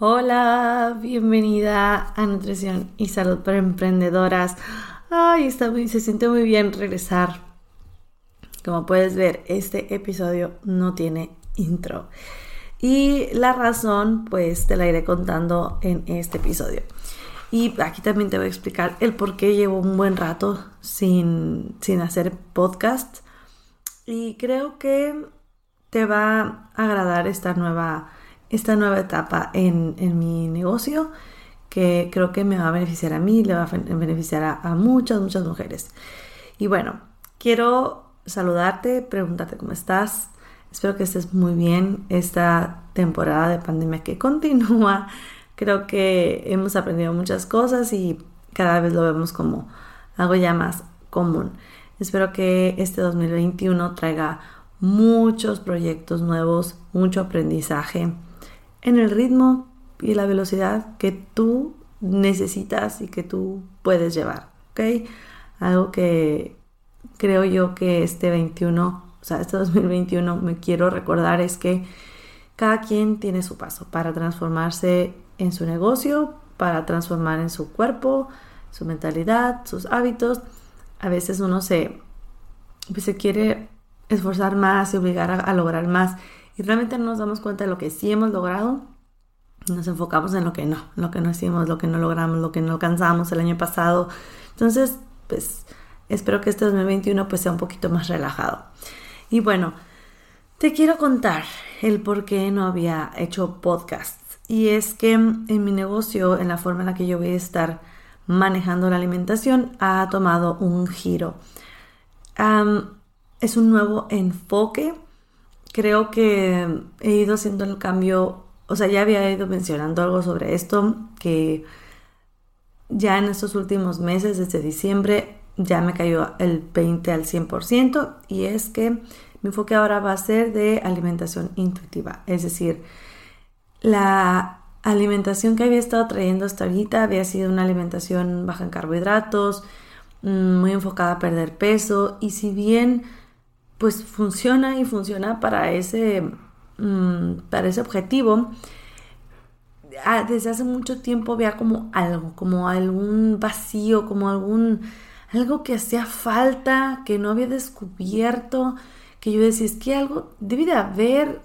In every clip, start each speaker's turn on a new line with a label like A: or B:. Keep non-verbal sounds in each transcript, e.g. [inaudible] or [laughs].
A: Hola, bienvenida a Nutrición y Salud para Emprendedoras. Ay, está muy, se siente muy bien regresar. Como puedes ver, este episodio no tiene intro. Y la razón, pues te la iré contando en este episodio. Y aquí también te voy a explicar el por qué llevo un buen rato sin, sin hacer podcast. Y creo que te va a agradar esta nueva esta nueva etapa en, mi negocio que creo que me va a beneficiar a mí, le va a beneficiar a, muchas, muchas mujeres. Y bueno, quiero saludarte, preguntarte cómo estás. Espero que estés muy bien esta temporada de pandemia que [laughs] continúa. Creo que hemos aprendido muchas cosas y cada vez lo vemos como algo ya más común. Espero que este 2021 traiga muchos proyectos nuevos, mucho aprendizaje en el ritmo y la velocidad que tú necesitas y que tú puedes llevar, ¿ok? Algo que creo yo que este 21, o sea, este 2021 me quiero recordar es que cada quien tiene su paso para transformarse en su negocio, para transformar en su cuerpo, su mentalidad, sus hábitos. A veces uno se, pues, se quiere esforzar más y obligar a, a lograr más y realmente no nos damos cuenta de lo que sí hemos logrado, nos enfocamos en lo que no, lo que no hicimos, lo que no logramos, lo que no alcanzamos el año pasado. Entonces, pues espero que este 2021 pues sea un poquito más relajado. Y bueno, te quiero contar el por qué no había hecho podcast. Y es que en mi negocio, en la forma en la que yo voy a estar manejando la alimentación, ha tomado un giro. es un nuevo enfoque creo que he ido haciendo el cambio, o sea, ya había ido mencionando algo sobre esto, que ya en estos últimos meses, desde diciembre, ya me cayó el 20 al 100% y es que mi enfoque ahora va a ser de alimentación intuitiva, es decir, la alimentación que había estado trayendo hasta ahorita había sido una alimentación baja en carbohidratos, mm, muy enfocada a perder peso y si bien pues funciona y funciona para ese, mm, para ese objetivo. Ah, desde hace mucho tiempo había como algo, como algún vacío, como algún, algo que hacía falta, que no había descubierto, que yo decía, es que algo debe de haber,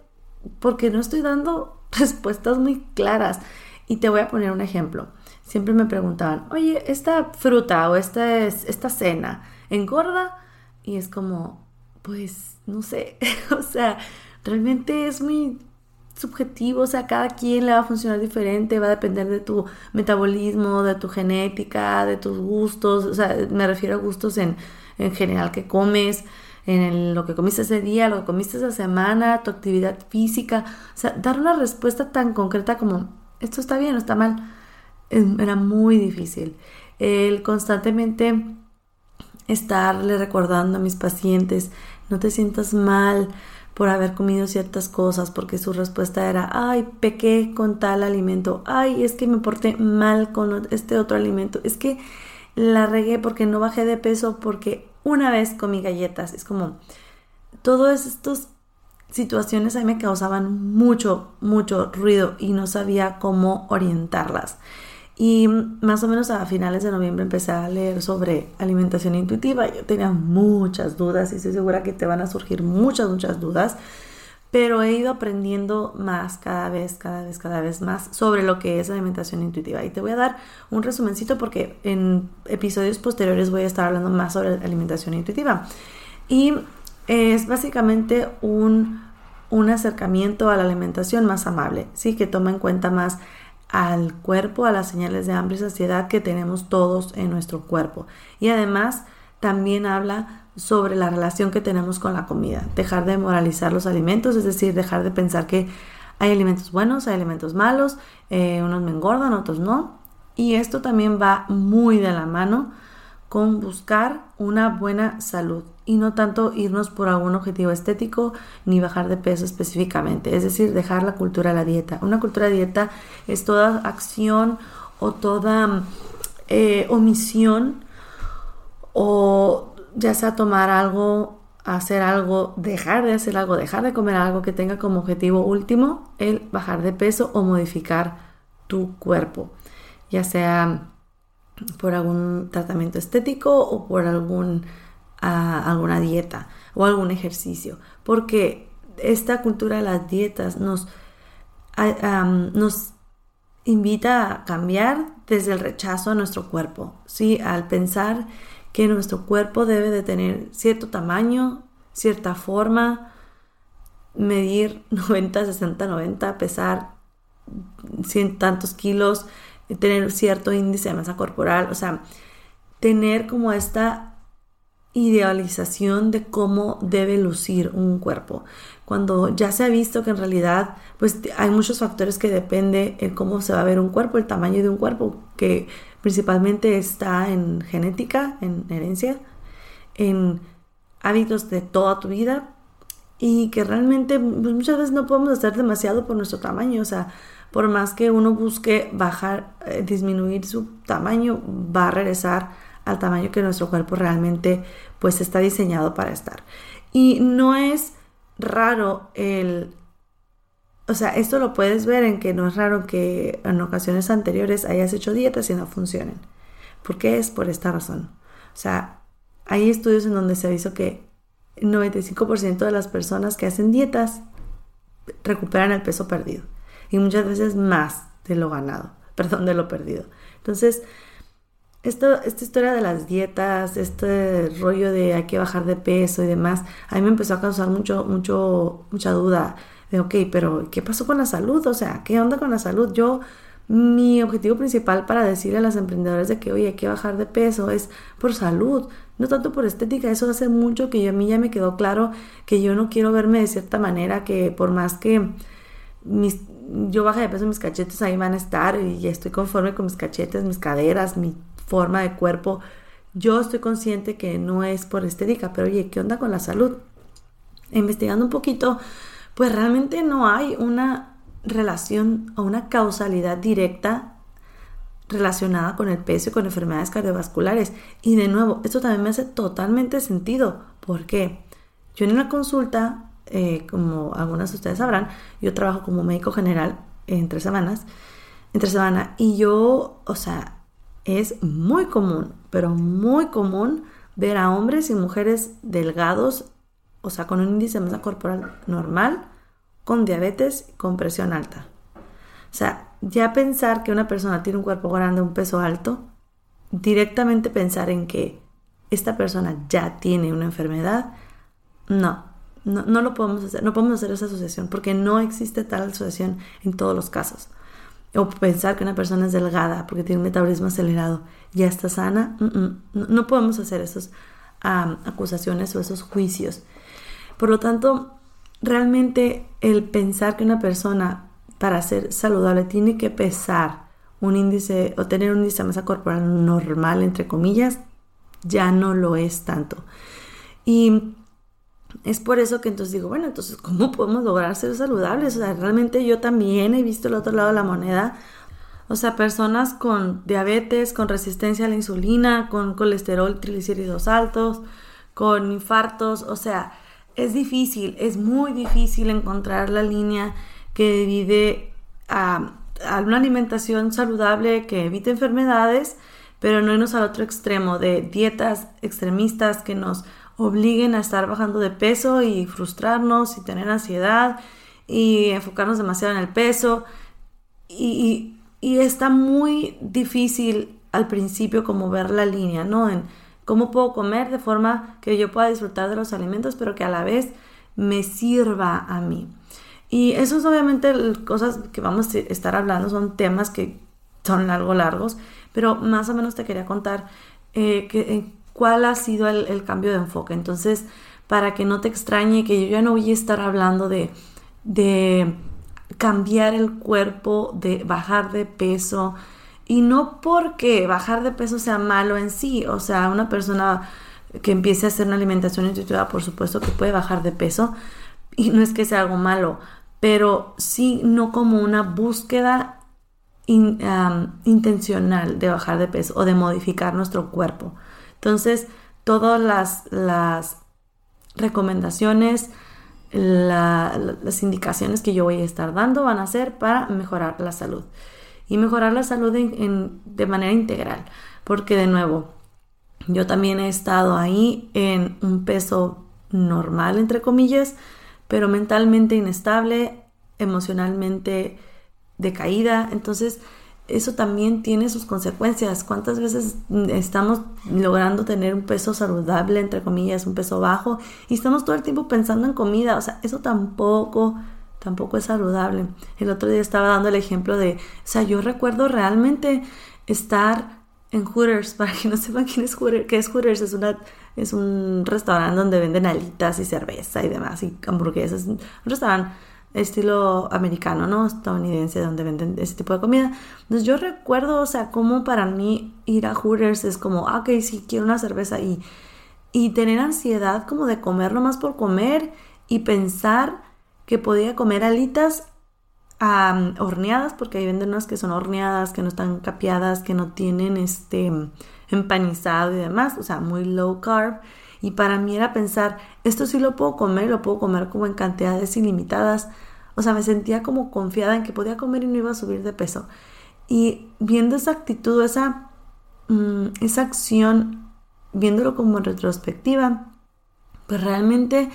A: porque no estoy dando [laughs] respuestas muy claras. Y te voy a poner un ejemplo. Siempre me preguntaban, oye, esta fruta o esta, esta cena, ¿engorda? Y es como, pues, no sé, [laughs] o sea, realmente es muy subjetivo, o sea, cada quien le va a funcionar diferente, va a depender de tu metabolismo, de tu genética, de tus gustos, o sea, me refiero a gustos en, en general que comes, en lo que comiste ese día, lo que comiste esa semana, tu actividad física, o sea, dar una respuesta tan concreta como, esto está bien o está mal, era muy difícil. El constantemente estarle recordando a mis pacientes no te sientas mal por haber comido ciertas cosas, porque su respuesta era, ay, pequé con tal alimento, ay, es que me porté mal con este otro alimento, es que la regué porque no bajé de peso porque una vez comí galletas, es como, todas estas situaciones a mí me causaban mucho, mucho ruido y no sabía cómo orientarlas. Y más o menos a finales de noviembre empecé a leer sobre alimentación intuitiva. Yo tenía muchas dudas y estoy segura que te van a surgir muchas, muchas dudas. Pero he ido aprendiendo más cada vez, cada vez, cada vez más sobre lo que es alimentación intuitiva. Y te voy a dar un resumencito porque en episodios posteriores voy a estar hablando más sobre alimentación intuitiva. Y es básicamente un, un acercamiento a la alimentación más amable, ¿sí? Que toma en cuenta más al cuerpo, a las señales de hambre y saciedad que tenemos todos en nuestro cuerpo. Y además también habla sobre la relación que tenemos con la comida, dejar de moralizar los alimentos, es decir, dejar de pensar que hay alimentos buenos, hay alimentos malos, eh, unos me engordan, otros no. Y esto también va muy de la mano con buscar una buena salud y no tanto irnos por algún objetivo estético ni bajar de peso específicamente, es decir, dejar la cultura de la dieta. Una cultura de dieta es toda acción o toda eh, omisión o ya sea tomar algo, hacer algo, dejar de hacer algo, dejar de comer algo que tenga como objetivo último el bajar de peso o modificar tu cuerpo, ya sea por algún tratamiento estético o por algún, ah, alguna dieta o algún ejercicio, porque esta cultura de las dietas nos, nos invita a cambiar desde el rechazo a nuestro cuerpo, ¿sí? al pensar que nuestro cuerpo debe de tener cierto tamaño, cierta forma, medir 90, 60, 90, pesar cien tantos kilos, tener cierto índice de masa corporal, o sea, tener como esta idealización de cómo debe lucir un cuerpo. Cuando ya se ha visto que en realidad pues hay muchos factores que depende en cómo se va a ver un cuerpo, el tamaño de un cuerpo, que principalmente está en genética, en herencia, en hábitos de toda tu vida y que realmente pues, muchas veces no podemos hacer demasiado por nuestro tamaño, o sea, por más que uno busque bajar, eh, disminuir su tamaño, va a regresar al tamaño que nuestro cuerpo realmente pues está diseñado para estar. Y no es raro el, o sea, esto lo puedes ver en que no es raro que en ocasiones anteriores hayas hecho dietas y no funcionen. ¿Por qué es? Por esta razón. O sea, hay estudios en donde se ha visto que el 95% de las personas que hacen dietas recuperan el peso perdido y muchas veces más de lo ganado, [laughs] perdón, de lo perdido. Entonces, esto, esta historia de las dietas, este rollo de hay que bajar de peso y demás, a mí me empezó a causar mucho, mucho, mucha duda de, ok, pero ¿qué pasó con la salud? O sea, ¿qué onda con la salud? Yo, mi objetivo principal para decirle a las emprendedoras de que, oye, hay que bajar de peso es por salud, no tanto por estética. Eso hace mucho que a mí ya me quedó claro que yo no quiero verme de cierta manera, que por más que mis, yo baje de peso, mis cachetes ahí van a estar y estoy conforme con mis cachetes, mis caderas, mi forma de cuerpo. Yo estoy consciente que no es por estética, pero oye, ¿qué onda con la salud? Investigando un poquito, pues realmente no hay una relación o una causalidad directa relacionada con el peso y con enfermedades cardiovasculares. Y de nuevo, esto también me hace totalmente sentido. ¿Por qué? Yo en una consulta eh, como algunas de ustedes sabrán, yo trabajo como médico general entre semanas, entre semana, y yo, o sea, es muy común, pero muy común ver a hombres y mujeres delgados, o sea, con un índice de masa corporal normal, con diabetes, con presión alta. O sea, ya pensar que una persona tiene un cuerpo grande, un peso alto, directamente pensar en que esta persona ya tiene una enfermedad, no, no, lo podemos hacer, no podemos hacer esa asociación porque no existe tal asociación en todos los casos. O pensar que una persona es delgada porque tiene un metabolismo acelerado, ya está sana, no, podemos hacer esas acusaciones o esos juicios. Por lo tanto, realmente el pensar que una persona para ser saludable tiene que pesar un índice o tener un índice de masa corporal normal, entre comillas, ya no lo es tanto. Y es por eso que entonces digo, bueno, entonces, ¿cómo podemos lograr ser saludables? O sea, realmente yo también he visto el otro lado de la moneda. O sea, personas con diabetes, con resistencia a la insulina, con colesterol, triglicéridos altos, con infartos. O sea, es difícil, es muy difícil encontrar la línea que divide a, a una alimentación saludable que evite enfermedades, pero no irnos al otro extremo de dietas extremistas que nos obliguen a estar bajando de peso y frustrarnos y tener ansiedad y enfocarnos demasiado en el peso. Y, está muy difícil al principio como ver la línea, ¿no? En cómo puedo comer de forma que yo pueda disfrutar de los alimentos, pero que a la vez me sirva a mí. Y eso es obviamente cosas que vamos a estar hablando, son temas que son algo largos, pero más o menos te quería contar eh, que, cuál ha sido el, cambio de enfoque. Entonces, para que no te extrañe que yo ya no voy a estar hablando de, cambiar el cuerpo, de bajar de peso. Y no porque bajar de peso sea malo en sí. O sea, una persona que empiece a hacer una alimentación intuitiva, por supuesto que puede bajar de peso. Y no es que sea algo malo, pero sí no como una búsqueda intencional de bajar de peso o de modificar nuestro cuerpo. Entonces, todas las, recomendaciones, las indicaciones que yo voy a estar dando van a ser para mejorar la salud. y mejorar la salud de manera integral. Porque de nuevo, yo también he estado ahí en un peso normal, entre comillas, pero mentalmente inestable, emocionalmente decaída. Entonces, eso también tiene sus consecuencias. ¿Cuántas veces estamos logrando tener un peso saludable, entre comillas, un peso bajo, y estamos todo el tiempo pensando en comida? O sea, eso tampoco, tampoco es saludable. El otro día estaba dando el ejemplo de, o sea, yo recuerdo realmente estar en Hooters, [laughs] para que no sepan quién es Hooters, qué es Hooters, es una es un restaurante donde venden alitas y cerveza y demás y hamburguesas, un restaurante estilo americano, ¿no? Estadounidense, donde venden ese tipo de comida. Entonces yo recuerdo, o sea, como para mí ir a Hooters es como, ah, ok, sí, quiero una cerveza y, y tener ansiedad como de comer más por comer y pensar que podía comer alitas horneadas, porque ahí venden unas que son horneadas, que no están capeadas, que no tienen este empanizado y demás, o sea, muy low carb. Y para mí era pensar, esto sí lo puedo comer, lo puedo comer como en cantidades ilimitadas. O sea, me sentía como confiada en que podía comer y no iba a subir de peso. Y viendo esa actitud, esa, mm, esa acción, viéndolo como en retrospectiva, pues realmente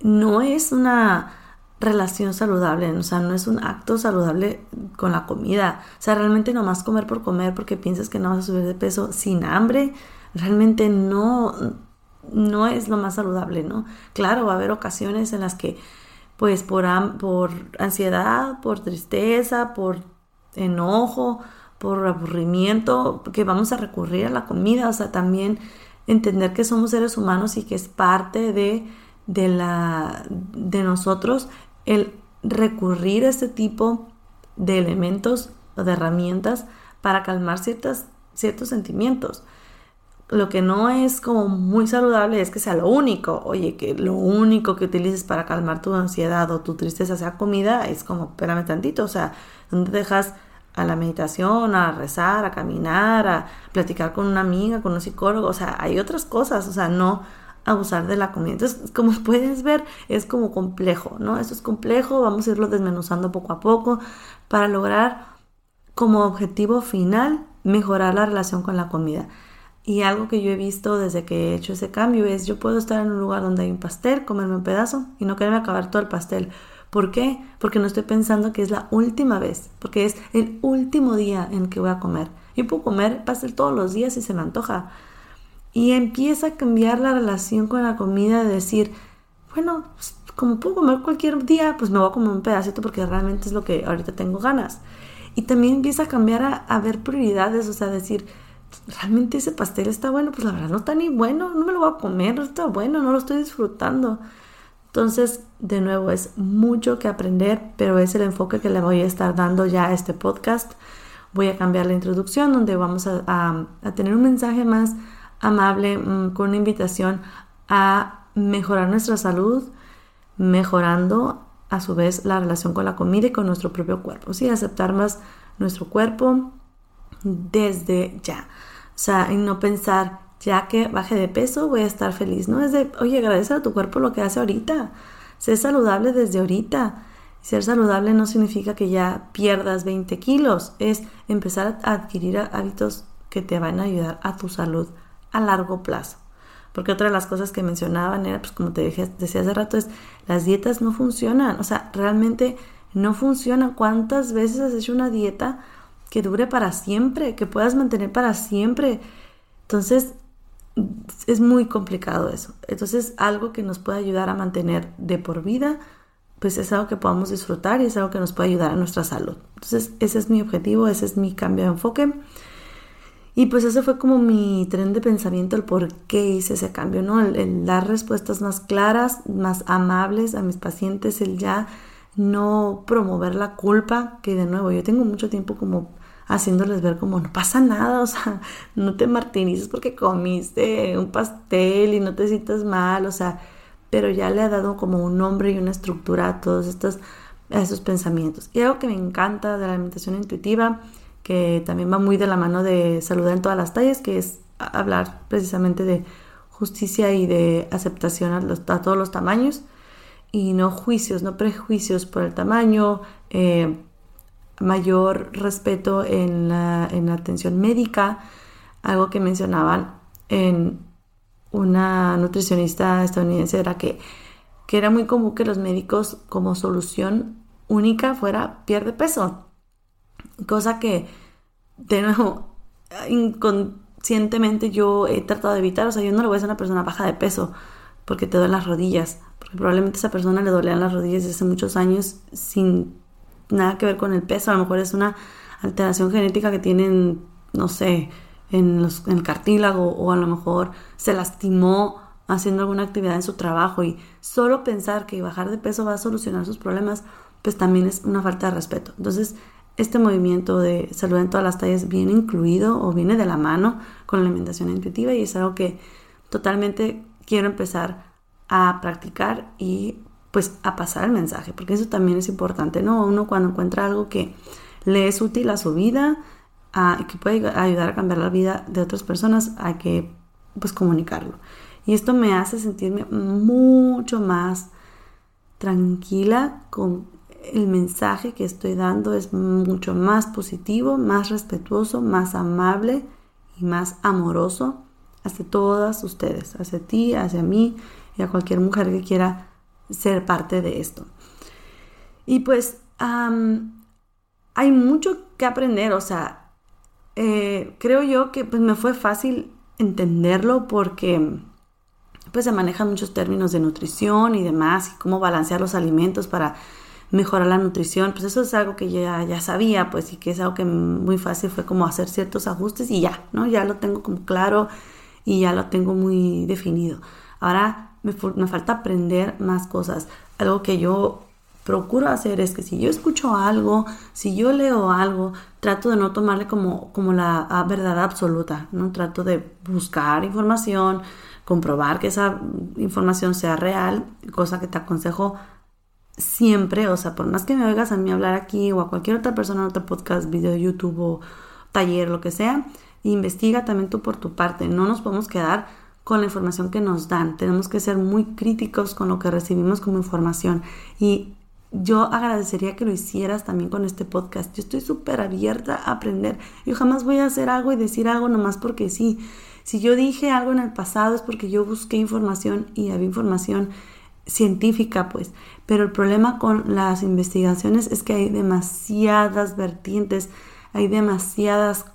A: no es una relación saludable, o sea, no es un acto saludable con la comida. O sea, realmente nomás comer por comer porque piensas que no vas a subir de peso sin hambre, realmente no, no es lo más saludable, ¿no? Claro, va a haber ocasiones en las que, pues, por, por ansiedad, por tristeza, por enojo, por aburrimiento, que vamos a recurrir a la comida, o sea, también entender que somos seres humanos y que es parte de, de, la, de nosotros el recurrir a este tipo de elementos o de herramientas para calmar ciertas, ciertos sentimientos lo que no es como muy saludable es que sea lo único. Oye, que lo único que utilices para calmar tu ansiedad o tu tristeza sea comida, es como, espérame tantito, o sea, ¿dónde dejas a la meditación, a rezar, a caminar, a platicar con una amiga, con un psicólogo? O sea, hay otras cosas, o sea, no abusar de la comida. Entonces, [laughs] como puedes ver, es como complejo, ¿no? Esto es complejo, vamos a irlo desmenuzando poco a poco para lograr como objetivo final mejorar la relación con la comida. Y algo que yo he visto desde que he hecho ese cambio es yo puedo estar en un lugar donde hay un pastel, comerme un pedazo y no quererme acabar todo el pastel. ¿Por qué? Porque no estoy pensando que es la última vez, porque es el último día en que voy a comer. Yo puedo comer pastel todos los días si se me antoja. Y empieza a cambiar la relación con la comida de decir, bueno, pues, como puedo comer cualquier día, pues me voy a comer un pedacito porque realmente es lo que ahorita tengo ganas. Y también empieza a cambiar a, a ver prioridades, o sea, decir, realmente ese pastel está bueno, pues la verdad no está ni bueno, no me lo voy a comer, no está bueno, no lo estoy disfrutando. Entonces, de nuevo, es mucho que aprender, pero es el enfoque que le voy a estar dando ya a este podcast. Voy a cambiar la introducción donde vamos a, tener un mensaje más amable mm, con una invitación a mejorar nuestra salud, mejorando a su vez la relación con la comida y con nuestro propio cuerpo. Sí, aceptar más nuestro cuerpo, desde ya. O sea, en no pensar, ya que baje de peso, voy a estar feliz. No es de, oye, agradece a tu cuerpo lo que hace ahorita. Ser saludable desde ahorita. Ser saludable no significa que ya pierdas 20 kilos, es empezar a adquirir hábitos que te van a ayudar a tu salud a largo plazo. Porque otra de las cosas que mencionaban era, pues como te decía hace rato, es las dietas no funcionan. O sea, realmente no funcionan. ¿Cuántas veces has hecho una dieta que dure para siempre, que puedas mantener para siempre. Entonces, es muy complicado eso. Entonces, algo que nos puede ayudar a mantener de por vida, pues es algo que podamos disfrutar y es algo que nos puede ayudar a nuestra salud. Entonces, ese es mi objetivo, ese es mi cambio de enfoque. Y pues ese fue como mi tren de pensamiento, el por qué hice ese cambio, ¿no? el dar respuestas más claras, más amables a mis pacientes, el ya no promover la culpa, que de nuevo yo tengo mucho tiempo como haciéndoles ver como no pasa nada, o sea, no te martirices porque comiste un pastel y no te sientas mal, o sea, pero ya le ha dado como un nombre y una estructura a todos estos a esos pensamientos. Y algo que me encanta de la alimentación intuitiva, que también va muy de la mano de saludar en todas las tallas, que es hablar precisamente de justicia y de aceptación a, a todos los tamaños y no juicios, no prejuicios por el tamaño, eh, mayor respeto en la, en atención médica, algo que mencionaban en una nutricionista estadounidense era que, que era muy común que los médicos como solución única fuera pierde peso, cosa que de nuevo inconscientemente yo he tratado de evitar, o sea, yo no le voy a ser una persona baja de peso porque te duelen las rodillas, porque probablemente a esa persona le dolían las rodillas desde hace muchos años sin nada que ver con el peso, a lo mejor es una alteración genética que tienen, no sé, en, los, en el cartílago o a lo mejor se lastimó haciendo alguna actividad en su trabajo y solo pensar que bajar de peso va a solucionar sus problemas, pues también es una falta de respeto. Entonces, este movimiento de salud en todas las tallas viene incluido o viene de la mano con la alimentación intuitiva y es algo que totalmente quiero empezar a practicar y pues a pasar el mensaje, porque eso también es importante, ¿no? Uno cuando encuentra algo que le es útil a su vida, a, que puede ayudar a cambiar la vida de otras personas, hay que pues comunicarlo. Y esto me hace sentirme mucho más tranquila con el mensaje que estoy dando es mucho más positivo, más respetuoso, más amable y más amoroso hacia todas ustedes, hacia ti, hacia mí y a cualquier mujer que quiera ser parte de esto. Y pues hay mucho que aprender, o sea, eh, creo yo que pues me fue fácil entenderlo porque pues se manejan muchos términos de nutrición y demás y cómo balancear los alimentos para mejorar la nutrición, pues eso es algo que ya, ya sabía, pues y que es algo que muy fácil fue como hacer ciertos ajustes y ya, ¿no? Ya lo tengo como claro y ya lo tengo muy definido. Ahora me, falta aprender más cosas. Algo que yo procuro hacer es que si yo escucho algo, si yo leo algo, trato de no tomarle como, como la ah, verdad absoluta, ¿no? Trato de buscar información, comprobar que esa información sea real, cosa que te aconsejo siempre, o sea, por más que me oigas a mí hablar aquí o a cualquier otra persona en otro podcast, video, YouTube o taller, lo que sea, investiga también tú por tu parte. No nos podemos quedar con la información que nos dan. Tenemos que ser muy críticos con lo que recibimos como información. Y yo agradecería que lo hicieras también con este podcast. Yo estoy súper abierta a aprender. Yo jamás voy a hacer algo y decir algo nomás porque sí. Si yo dije algo en el pasado es porque yo busqué información y había información científica, pues. Pero el problema con las investigaciones es que hay demasiadas vertientes, hay demasiadas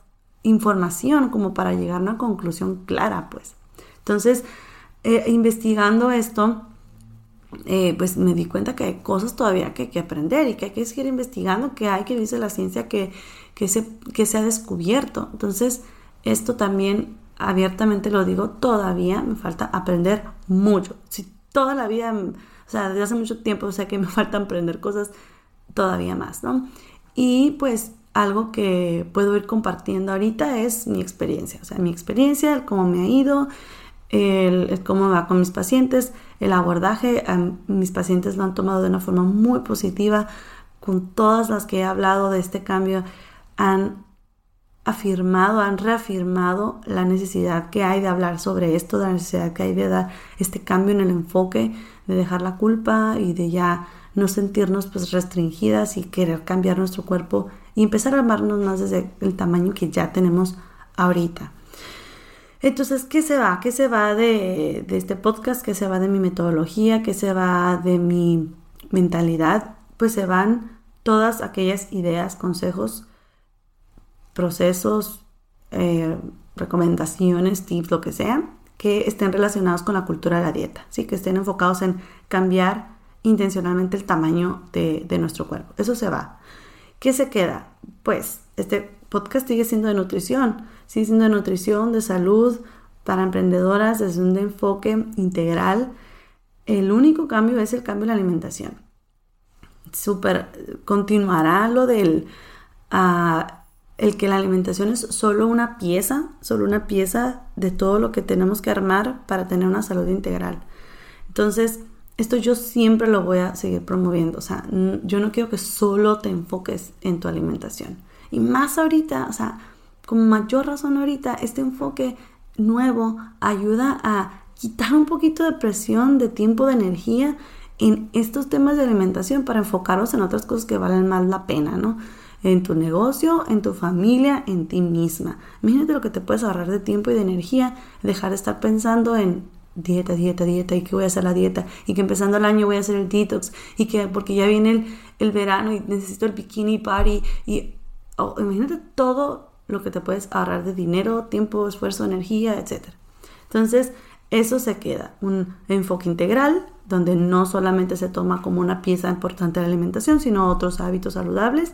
A: información como para llegar a una conclusión clara, pues. Entonces, eh, investigando esto, eh, pues me di cuenta que hay cosas todavía que hay que aprender y que hay que seguir investigando, que hay que dice la ciencia que, que, se, que se ha descubierto. Entonces, esto también abiertamente lo digo, todavía me falta aprender mucho. Si toda la vida, o sea, desde hace mucho tiempo, o sea que me [laughs] faltan aprender cosas todavía más, ¿no? Y pues algo que puedo ir compartiendo ahorita es mi experiencia, o sea, mi experiencia, cómo me ha ido, el, cómo va con mis pacientes, el abordaje, mis pacientes lo han tomado de una forma muy positiva, con todas las que he hablado de este cambio, han afirmado, han reafirmado la necesidad que hay de hablar sobre esto, la necesidad que hay de dar este cambio en el enfoque, de dejar la culpa y de ya no sentirnos pues restringidas y querer cambiar nuestro cuerpo y empezar a amarnos más desde el tamaño que ya tenemos ahorita. Entonces, ¿qué se va? ¿Qué se va de, este podcast? ¿Qué se va de mi metodología? ¿Qué se va de mi mentalidad? Pues se van todas aquellas ideas, consejos procesos, eh, recomendaciones, tips, lo que sea, que estén relacionados con la cultura de la dieta, ¿sí? que estén enfocados en cambiar intencionalmente el tamaño de nuestro cuerpo. Eso se va. ¿Qué se queda? Pues este podcast sigue siendo de nutrición, sigue siendo de nutrición, de salud, para emprendedoras desde un enfoque integral. El único cambio es el cambio en la alimentación. Super, continuará lo del uh, el que la alimentación es solo una pieza, solo una pieza de todo lo que tenemos que armar para tener una salud integral. Entonces, esto yo siempre lo voy a seguir promoviendo. O sea, yo no quiero que solo te enfoques en tu alimentación. Y más ahorita, o sea, con mayor razón ahorita, este enfoque nuevo ayuda a quitar un poquito de presión, de tiempo, de energía en estos temas de alimentación para enfocarnos en otras cosas que valen más la pena, ¿no? en tu negocio, en tu familia, en ti misma. Imagínate lo que te puedes ahorrar de tiempo y de energía, dejar de estar pensando en dieta, dieta, dieta, y que voy a hacer la dieta, y que empezando el año voy a hacer el detox, y que porque ya viene el, el verano y necesito el bikini party, y oh, imagínate todo lo que te puedes ahorrar de dinero, tiempo, esfuerzo, energía, etc. Entonces, eso se queda, un enfoque integral, donde no solamente se toma como una pieza importante de la alimentación, sino otros hábitos saludables.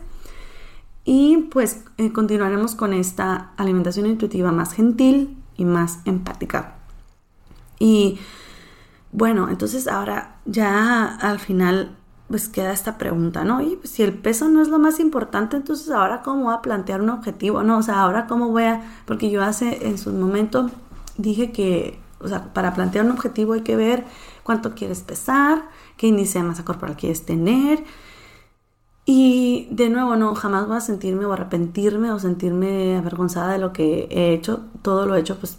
A: Y pues eh, continuaremos con esta alimentación intuitiva más gentil y más empática. Y bueno, entonces ahora ya al final pues queda esta pregunta, ¿no? Y pues, si el peso no es lo más importante, entonces ahora cómo voy a plantear un objetivo, ¿no? O sea, ahora cómo voy a, porque yo hace en su momento dije que, o sea, para plantear un objetivo hay que ver cuánto quieres pesar, qué índice de masa corporal quieres tener. Y de nuevo, no, jamás voy a sentirme o arrepentirme o sentirme avergonzada de lo que he hecho. Todo lo he hecho pues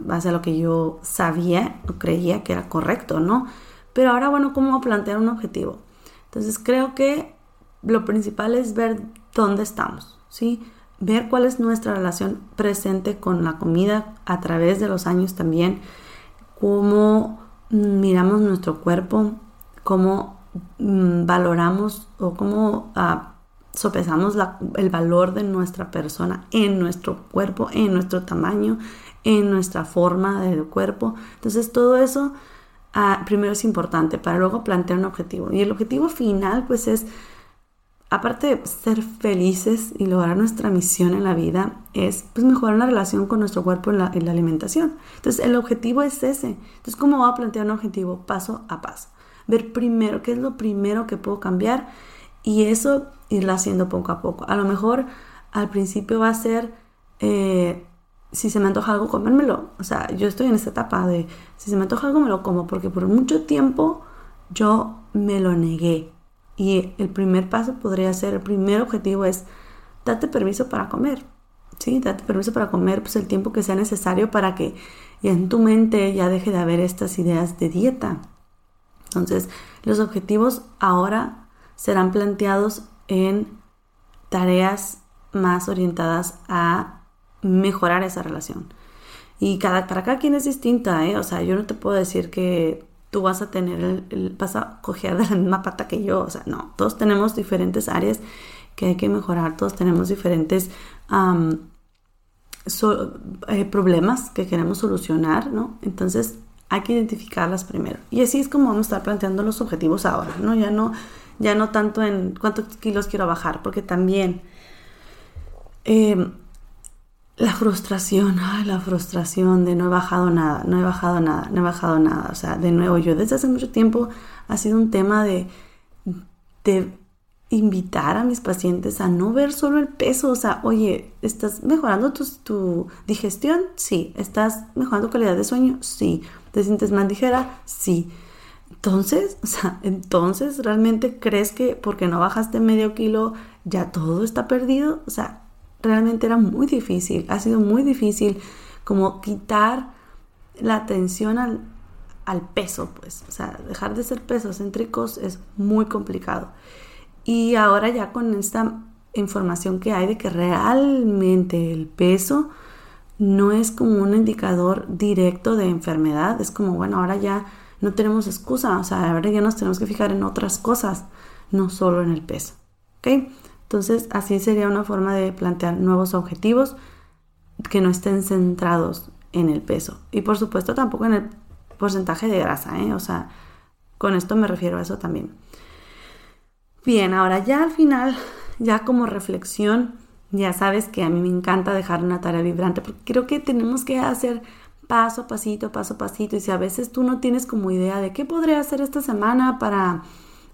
A: base a lo que yo sabía o creía que era correcto, ¿no? Pero ahora, bueno, ¿cómo plantear un objetivo? Entonces creo que lo principal es ver dónde estamos, ¿sí? Ver cuál es nuestra relación presente con la comida a través de los años también, cómo miramos nuestro cuerpo, cómo mm, valoramos o cómo ah, sopesamos el valor de nuestra persona en nuestro cuerpo, en nuestro tamaño, en nuestra forma del cuerpo. Entonces todo eso primero es importante para luego plantear un objetivo. Y el objetivo final pues es, aparte de ser felices y lograr nuestra misión en la vida, es pues mejorar la relación con nuestro cuerpo en la alimentación. Entonces el objetivo es ese. Entonces ¿cómo voy a plantear un objetivo? Paso a paso. Ver primero qué es lo primero que puedo cambiar y eso irlo haciendo poco a poco. A lo mejor al principio va a ser... Eh, si se me antoja algo, comérmelo. O sea, yo estoy en esta etapa de si se me antoja algo, me lo como, porque por mucho tiempo yo me lo negué. Y el primer paso podría ser, el primer objetivo es, date permiso para comer. Sí, date permiso para comer pues el tiempo que sea necesario para que en tu mente ya deje de haber estas ideas de dieta. Entonces, los objetivos ahora serán planteados en tareas más orientadas a mejorar esa relación. Y cada, para cada quien es distinta, ¿eh? O sea, yo no te puedo decir que tú vas a tener, el, vas a coger de la misma pata que yo. O sea, no, todos tenemos diferentes áreas que hay que mejorar, todos tenemos diferentes eh, problemas que queremos solucionar, ¿no? Entonces hay que identificarlas primero. Y así es como vamos a estar planteando los objetivos ahora, ¿no? Ya no, ya no tanto en cuántos kilos quiero bajar, porque también... Eh, la frustración, ay, la frustración de no he bajado nada, no he bajado nada, no he bajado nada. O sea, de nuevo, yo desde hace mucho tiempo ha sido un tema de, de invitar a mis pacientes a no ver solo el peso. O sea, oye, ¿estás mejorando tu, tu digestión? Sí. ¿Estás mejorando calidad de sueño? Sí. ¿Te sientes más ligera? Sí. Entonces, [laughs] o sea, entonces, ¿realmente crees que porque no bajaste medio kilo ya todo está perdido? O sea, realmente era muy difícil, ha sido muy difícil como quitar la atención al, al peso, pues, o sea, dejar de ser pesos céntricos es muy complicado. Y ahora ya con esta información que hay de que realmente el peso no es como un indicador directo de enfermedad, es como, bueno, ahora ya no tenemos excusa, o sea, ahora ya nos tenemos que fijar en otras cosas, no solo en el peso. ¿Ok? Entonces, así sería una forma de plantear nuevos objetivos que no estén centrados en el peso. Y por supuesto tampoco en el porcentaje de grasa, ¿eh? O sea, con esto me refiero a eso también. Bien, ahora ya al final, ya como reflexión, ya sabes que a mí me encanta dejar una tarea vibrante, porque creo que tenemos que hacer paso a pasito, paso a pasito, y si a veces tú no tienes como idea de qué podría hacer esta semana para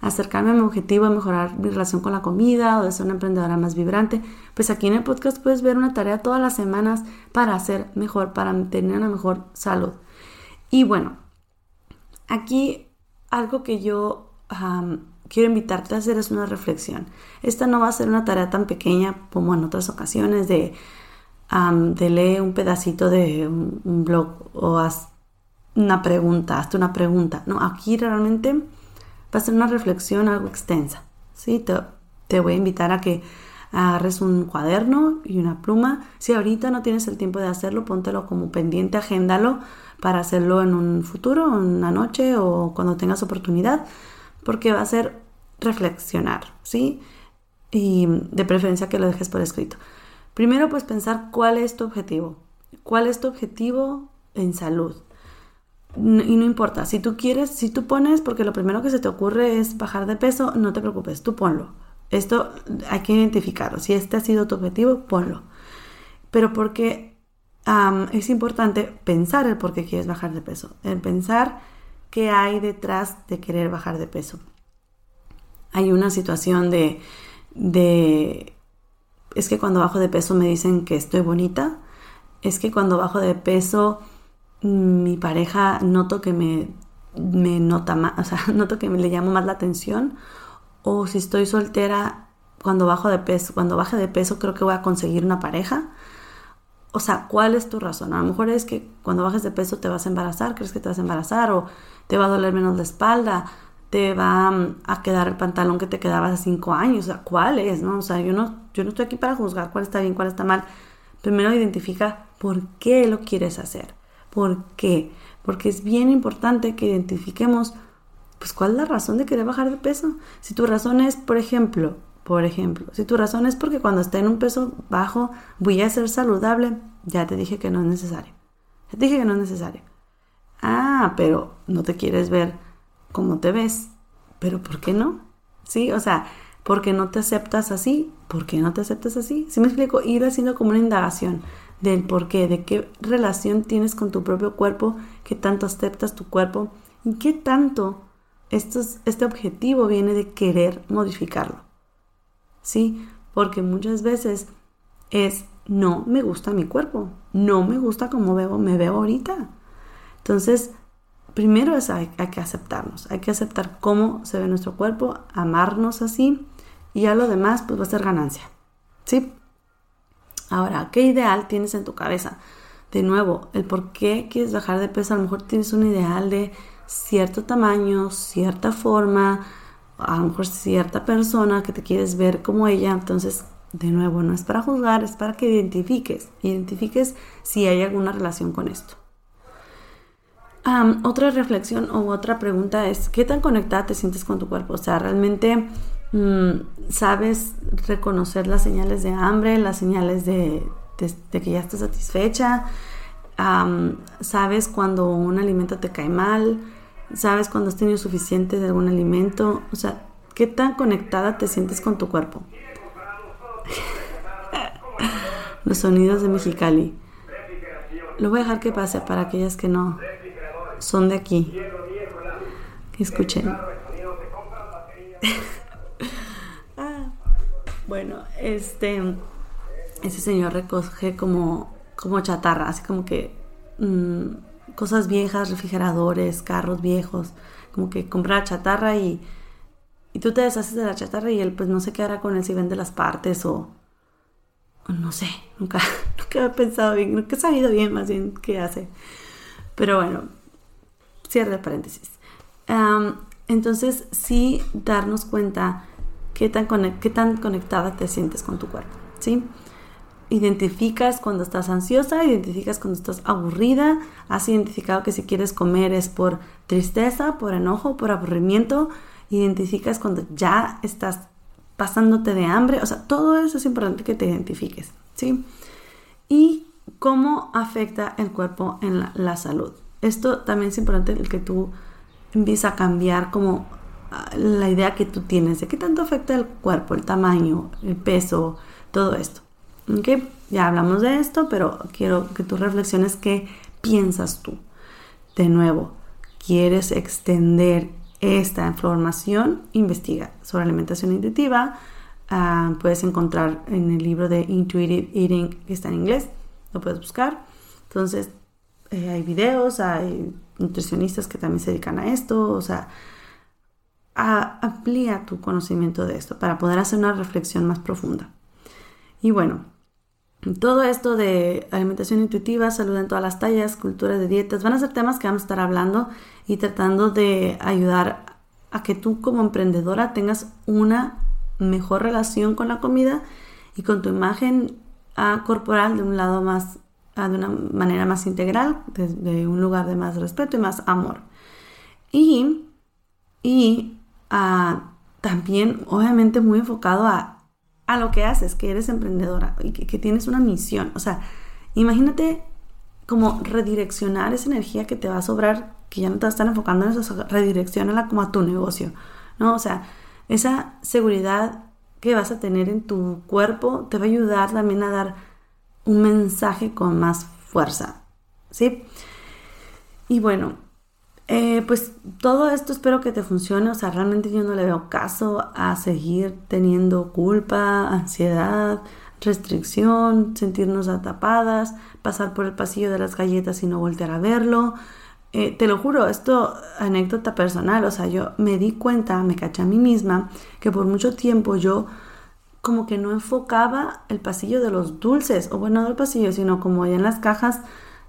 A: acercarme a mi objetivo de mejorar mi relación con la comida o de ser una emprendedora más vibrante, pues aquí en el podcast puedes ver una tarea todas las semanas para hacer mejor, para tener una mejor salud. Y bueno, aquí algo que yo quiero invitarte a hacer es una reflexión. Esta no va a ser una tarea tan pequeña como en otras ocasiones de, de leer un pedacito de un blog o haz una pregunta, hazte una pregunta. No, aquí realmente va a ser una reflexión algo extensa. ¿sí? Te, voy a invitar a que agarres un cuaderno y una pluma. Si ahorita no tienes el tiempo de hacerlo, póntelo como pendiente, agéndalo para hacerlo en un futuro, una noche o cuando tengas oportunidad, porque va a ser reflexionar, ¿sí? Y de preferencia que lo dejes por escrito. Primero, pues pensar cuál es tu objetivo. ¿Cuál es tu objetivo en salud? Y no importa, si tú quieres, si tú pones, porque lo primero que se te ocurre es bajar de peso, no te preocupes, tú ponlo. Esto hay que identificarlo. Si este ha sido tu objetivo, ponlo. Pero porque es importante pensar el por qué quieres bajar de peso, el pensar qué hay detrás de querer bajar de peso. Hay una situación de, de, es que cuando bajo de peso me dicen que estoy bonita, es que cuando bajo de peso mi pareja noto que me, me nota más, o sea, [laughs] noto que me le llamo más la atención, o si estoy soltera, cuando bajo de peso, cuando baje de peso creo que voy a conseguir una pareja. O sea, ¿cuál es tu razón? A lo mejor es que cuando bajes de peso te vas a embarazar, crees que te vas a embarazar o te va a doler menos la espalda, te va mm, a quedar el pantalón que te quedaba hace cinco años. O sea, ¿cuál es? No? O sea, yo no, yo no estoy aquí para juzgar cuál está bien, cuál está mal. Primero identifica por qué lo quieres hacer. ¿Por qué? Porque es bien importante que identifiquemos, pues, cuál es la razón de querer bajar de peso. Si tu razón es, por ejemplo, por ejemplo, si tu razón es porque cuando esté en un peso bajo voy a ser saludable, ya te dije que no es necesario. Ya te dije que no es necesario. Ah, pero no te quieres ver como te ves. Pero ¿por qué no? Sí, o sea, ¿por qué no te aceptas así? ¿Por qué no te aceptas así? Si me explico, ir haciendo como una indagación del por qué, de qué relación tienes con tu propio cuerpo, qué tanto aceptas tu cuerpo y qué tanto este objetivo viene de querer modificarlo. ¿Sí? Porque muchas veces es no me gusta mi cuerpo, no me gusta cómo veo, me veo ahorita. Entonces, primero es hay, que aceptarnos, hay que aceptar cómo se ve nuestro cuerpo, amarnos así y ya lo demás pues va a ser ganancia. ¿Sí? Ahora, ¿qué ideal tienes en tu cabeza? De nuevo, el por qué quieres bajar de peso, a lo mejor tienes un ideal de cierto tamaño, cierta forma, a lo mejor cierta persona que te quieres ver como ella. Entonces, de nuevo, no es para juzgar, es para que identifiques, identifiques si hay alguna relación con esto. otra reflexión o otra pregunta es, ¿qué tan conectada te sientes con tu cuerpo? O sea, realmente sabes reconocer las señales de hambre, las señales de, que ya estás satisfecha, sabes cuando un alimento te cae mal, sabes cuando has tenido suficiente de algún alimento, o sea, ¿qué tan conectada te sientes con tu cuerpo? [laughs] Los sonidos de Mexicali. Lo voy a dejar que pase para aquellas que no son de aquí. Escuchen. [laughs] Bueno, este, ese señor recoge como, como chatarra, así como que mm, cosas viejas, refrigeradores, carros viejos, como que compra chatarra y, y tú te deshaces de la chatarra y él pues no sé qué hará con él si vende las partes o, no sé, nunca, [laughs] nunca he pensado bien, nunca he sabido bien más bien qué hace. Pero bueno, cierre paréntesis. entonces sí darnos cuenta qué tan, qué tan conectada te sientes con tu cuerpo, ¿sí? Identificas cuando estás ansiosa, identificas cuando estás aburrida, has identificado que si quieres comer es por tristeza, por enojo, por aburrimiento, identificas cuando ya estás pasándote de hambre, o sea, todo eso es importante que te identifiques, ¿sí? Y cómo afecta el cuerpo en la, salud. Esto también es importante el que tú empieces a cambiar como la idea que tú tienes de qué tanto afecta el cuerpo, el tamaño, el peso, todo esto. Ya hablamos de esto, pero quiero que tú reflexiones qué piensas tú. De nuevo, ¿quieres extender esta información? Investiga sobre alimentación intuitiva. Ah, puedes encontrar en el libro de Intuitive Eating, que está en inglés, lo puedes buscar. Entonces, eh, hay videos, hay nutricionistas que también se dedican a esto, o sea, amplía tu conocimiento de esto para poder hacer una reflexión más profunda. Y bueno, todo esto de alimentación intuitiva, salud en todas las tallas, cultura de dietas, van a ser temas que vamos a estar hablando y tratando de ayudar a que tú como emprendedora tengas una mejor relación con la comida y con tu imagen ah, corporal de un lado más, ah, de una manera más integral, desde un lugar de más respeto y más amor. Y, y también, obviamente, muy enfocado a, lo que haces, que eres emprendedora y que, tienes una misión. O sea, imagínate como redireccionar esa energía que te va a sobrar, que ya no te vas a estar enfocando en eso, redireccionala como a tu negocio, ¿no? O sea, esa seguridad que vas a tener en tu cuerpo te va a ayudar también a dar un mensaje con más fuerza, ¿sí? Y bueno, eh, pues todo esto espero que te funcione, o sea, realmente yo no le veo caso a seguir teniendo culpa, ansiedad, restricción, sentirnos atapadas, pasar por el pasillo de las galletas y no voltear a verlo. Eh, te lo juro, esto anécdota personal, o sea, yo me di cuenta, me caché a mí misma, que por mucho tiempo yo como que no enfocaba el pasillo de los dulces, o bueno, no el pasillo, sino como ya en las cajas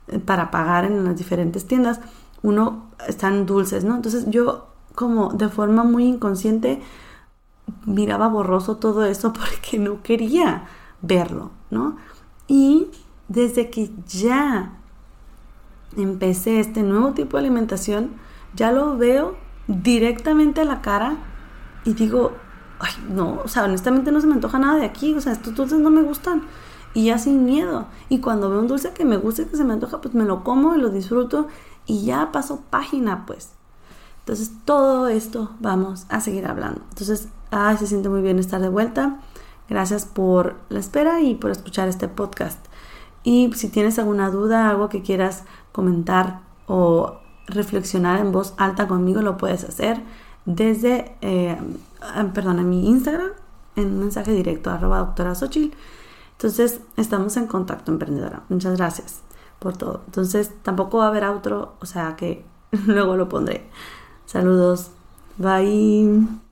A: eh, para pagar en las diferentes tiendas, uno están dulces, ¿no? Entonces yo como de forma muy inconsciente miraba borroso todo eso [laughs] porque no quería verlo, ¿no? Y desde que ya empecé este nuevo tipo de alimentación, ya lo veo directamente a la cara y digo, ay, no, o sea, honestamente no se me antoja nada de aquí, o sea, estos dulces no me gustan. Y ya sin miedo. Y cuando veo un dulce que me gusta y que se me antoja, pues me lo como y lo disfruto y ya paso página, pues. Entonces, todo esto vamos a seguir hablando. Entonces, ay, se siente muy bien estar de vuelta. Gracias por la espera y por escuchar este podcast. Y si tienes alguna duda, algo que quieras comentar o reflexionar en voz alta conmigo, lo puedes hacer desde, eh, perdón, en mi Instagram, en un mensaje directo, arroba doctora Xochitl. Entonces, estamos en contacto, emprendedora. Muchas gracias por todo. Entonces, tampoco va a haber otro, o sea que [laughs] luego lo pondré. Saludos. Bye.